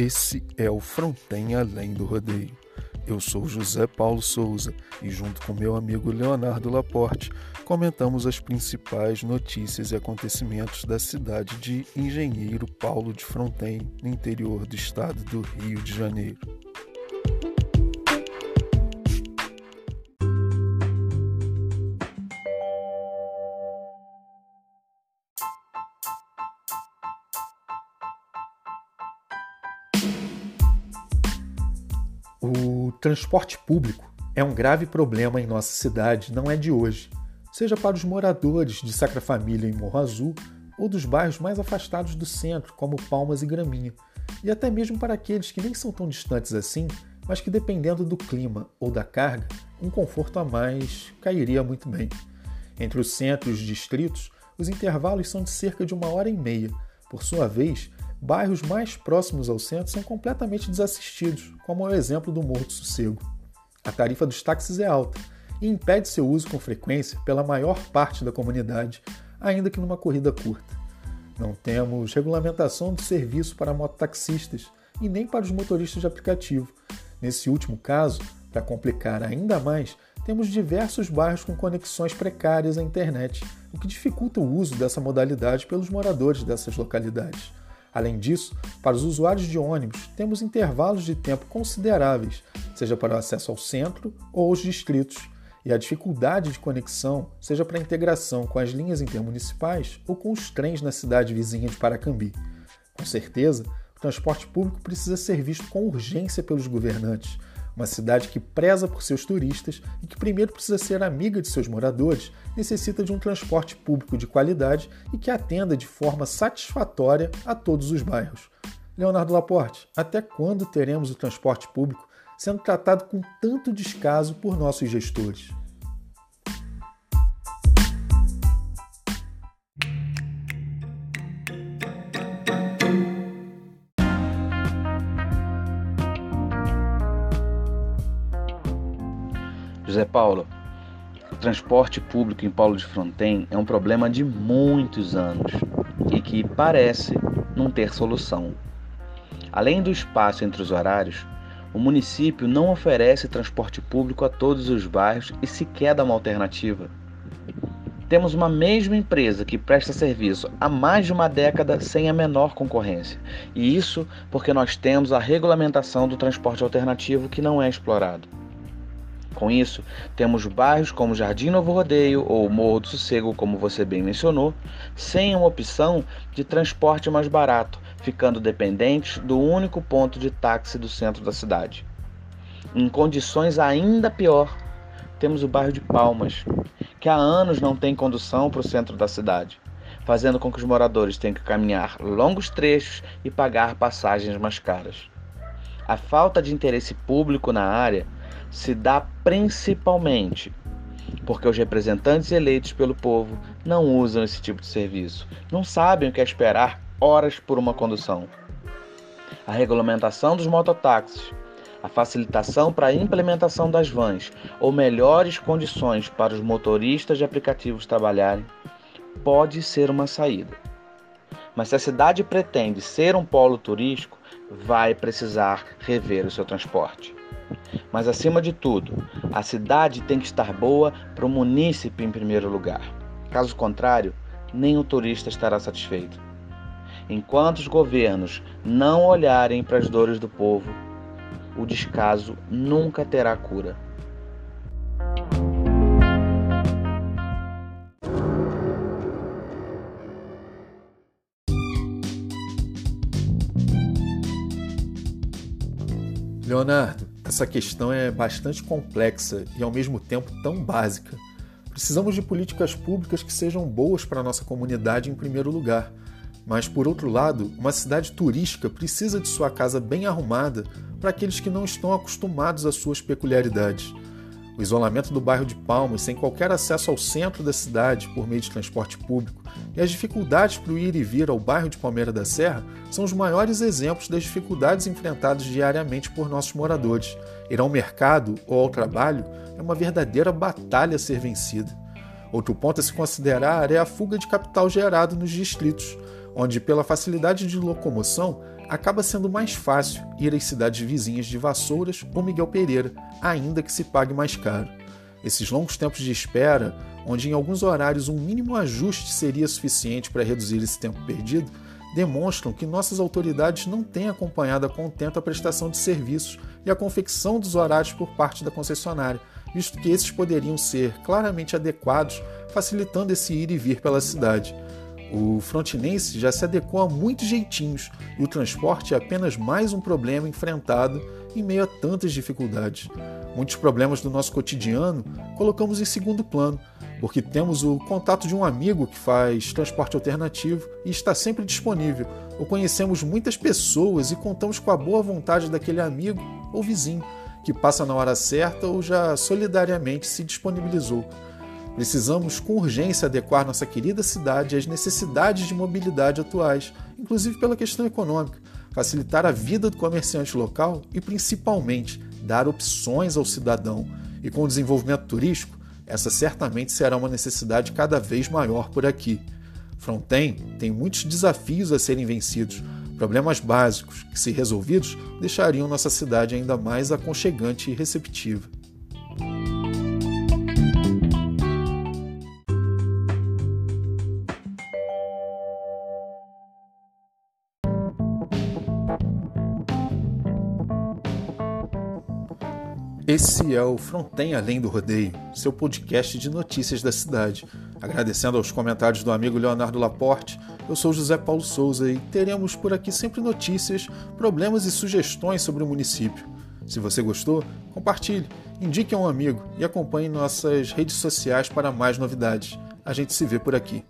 Esse é o Fronten Além do Rodeio. Eu sou José Paulo Souza e, junto com meu amigo Leonardo Laporte, comentamos as principais notícias e acontecimentos da cidade de Engenheiro Paulo de Fronten, no interior do estado do Rio de Janeiro. O transporte público é um grave problema em nossa cidade, não é de hoje. Seja para os moradores de Sacra Família em Morro Azul ou dos bairros mais afastados do centro, como Palmas e Graminha, e até mesmo para aqueles que nem são tão distantes assim, mas que dependendo do clima ou da carga, um conforto a mais cairia muito bem. Entre o centro e os distritos, os intervalos são de cerca de uma hora e meia. Por sua vez, bairros mais próximos ao centro são completamente desassistidos, como é o exemplo do Morro do Sossego. A tarifa dos táxis é alta e impede seu uso com frequência pela maior parte da comunidade, ainda que numa corrida curta. Não temos regulamentação do serviço para mototaxistas e nem para os motoristas de aplicativo. Nesse último caso, para complicar ainda mais, temos diversos bairros com conexões precárias à internet, o que dificulta o uso dessa modalidade pelos moradores dessas localidades. Além disso, para os usuários de ônibus, temos intervalos de tempo consideráveis, seja para o acesso ao centro ou aos distritos, e a dificuldade de conexão, seja para a integração com as linhas intermunicipais ou com os trens na cidade vizinha de Paracambi. Com certeza, o transporte público precisa ser visto com urgência pelos governantes, uma cidade que preza por seus turistas e que primeiro precisa ser amiga de seus moradores, necessita de um transporte público de qualidade e que atenda de forma satisfatória a todos os bairros. Leonardo Laporte, até quando teremos o transporte público sendo tratado com tanto descaso por nossos gestores? José Paulo, o transporte público em Paulo de Fronten é um problema de muitos anos e que parece não ter solução. Além do espaço entre os horários, o município não oferece transporte público a todos os bairros e sequer dá uma alternativa. Temos uma mesma empresa que presta serviço há mais de uma década sem a menor concorrência. E isso porque nós temos a regulamentação do transporte alternativo que não é explorado. Com isso, temos bairros como Jardim Novo Rodeio ou Morro do Sossego, como você bem mencionou, sem uma opção de transporte mais barato, ficando dependentes do único ponto de táxi do centro da cidade. Em condições ainda pior, temos o bairro de Palmas, que há anos não tem condução para o centro da cidade, fazendo com que os moradores tenham que caminhar longos trechos e pagar passagens mais caras. A falta de interesse público na área se dá principalmente porque os representantes eleitos pelo povo não usam esse tipo de serviço, não sabem o que é esperar horas por uma condução. A regulamentação dos mototáxis, a facilitação para a implementação das vans ou melhores condições para os motoristas de aplicativos trabalharem pode ser uma saída. Mas se a cidade pretende ser um polo turístico, vai precisar rever o seu transporte. Mas acima de tudo, a cidade tem que estar boa para o munícipe em primeiro lugar. Caso contrário, nem o turista estará satisfeito. Enquanto os governos não olharem para as dores do povo, o descaso nunca terá cura. Leonardo, essa questão é bastante complexa e ao mesmo tempo tão básica. Precisamos de políticas públicas que sejam boas para a nossa comunidade em primeiro lugar. Mas, por outro lado, uma cidade turística precisa de sua casa bem arrumada para aqueles que não estão acostumados às suas peculiaridades. O isolamento do bairro de Palmas, sem qualquer acesso ao centro da cidade por meio de transporte público, e as dificuldades para o ir e vir ao bairro de Palmeira da Serra são os maiores exemplos das dificuldades enfrentadas diariamente por nossos moradores. Ir ao mercado ou ao trabalho é uma verdadeira batalha a ser vencida. Outro ponto a se considerar é a fuga de capital gerado nos distritos. onde, pela facilidade de locomoção, acaba sendo mais fácil ir às cidades vizinhas de Vassouras ou Miguel Pereira, ainda que se pague mais caro. Esses longos tempos de espera, onde em alguns horários um mínimo ajuste seria suficiente para reduzir esse tempo perdido, demonstram que nossas autoridades não têm acompanhado a contento a prestação de serviços e a confecção dos horários por parte da concessionária, visto que esses poderiam ser claramente adequados, facilitando esse ir e vir pela cidade. O frontinense já se adequou a muitos jeitinhos e o transporte é apenas mais um problema enfrentado em meio a tantas dificuldades. Muitos problemas do nosso cotidiano colocamos em segundo plano, porque temos o contato de um amigo que faz transporte alternativo e está sempre disponível, ou conhecemos muitas pessoas e contamos com a boa vontade daquele amigo ou vizinho que passa na hora certa ou já solidariamente se disponibilizou. Precisamos com urgência adequar nossa querida cidade às necessidades de mobilidade atuais, inclusive pela questão econômica, facilitar a vida do comerciante local e, principalmente, dar opções ao cidadão. E com o desenvolvimento turístico, essa certamente será uma necessidade cada vez maior por aqui. Fronten tem muitos desafios a serem vencidos, problemas básicos que, se resolvidos, deixariam nossa cidade ainda mais aconchegante e receptiva. Esse é o Fronten Além do Rodeio, seu podcast de notícias da cidade. Agradecendo aos comentários do amigo Leonardo Laporte, eu sou José Paulo Souza e teremos por aqui sempre notícias, problemas e sugestões sobre o município. Se você gostou, compartilhe, indique a um amigo e acompanhe nossas redes sociais para mais novidades. A gente se vê por aqui.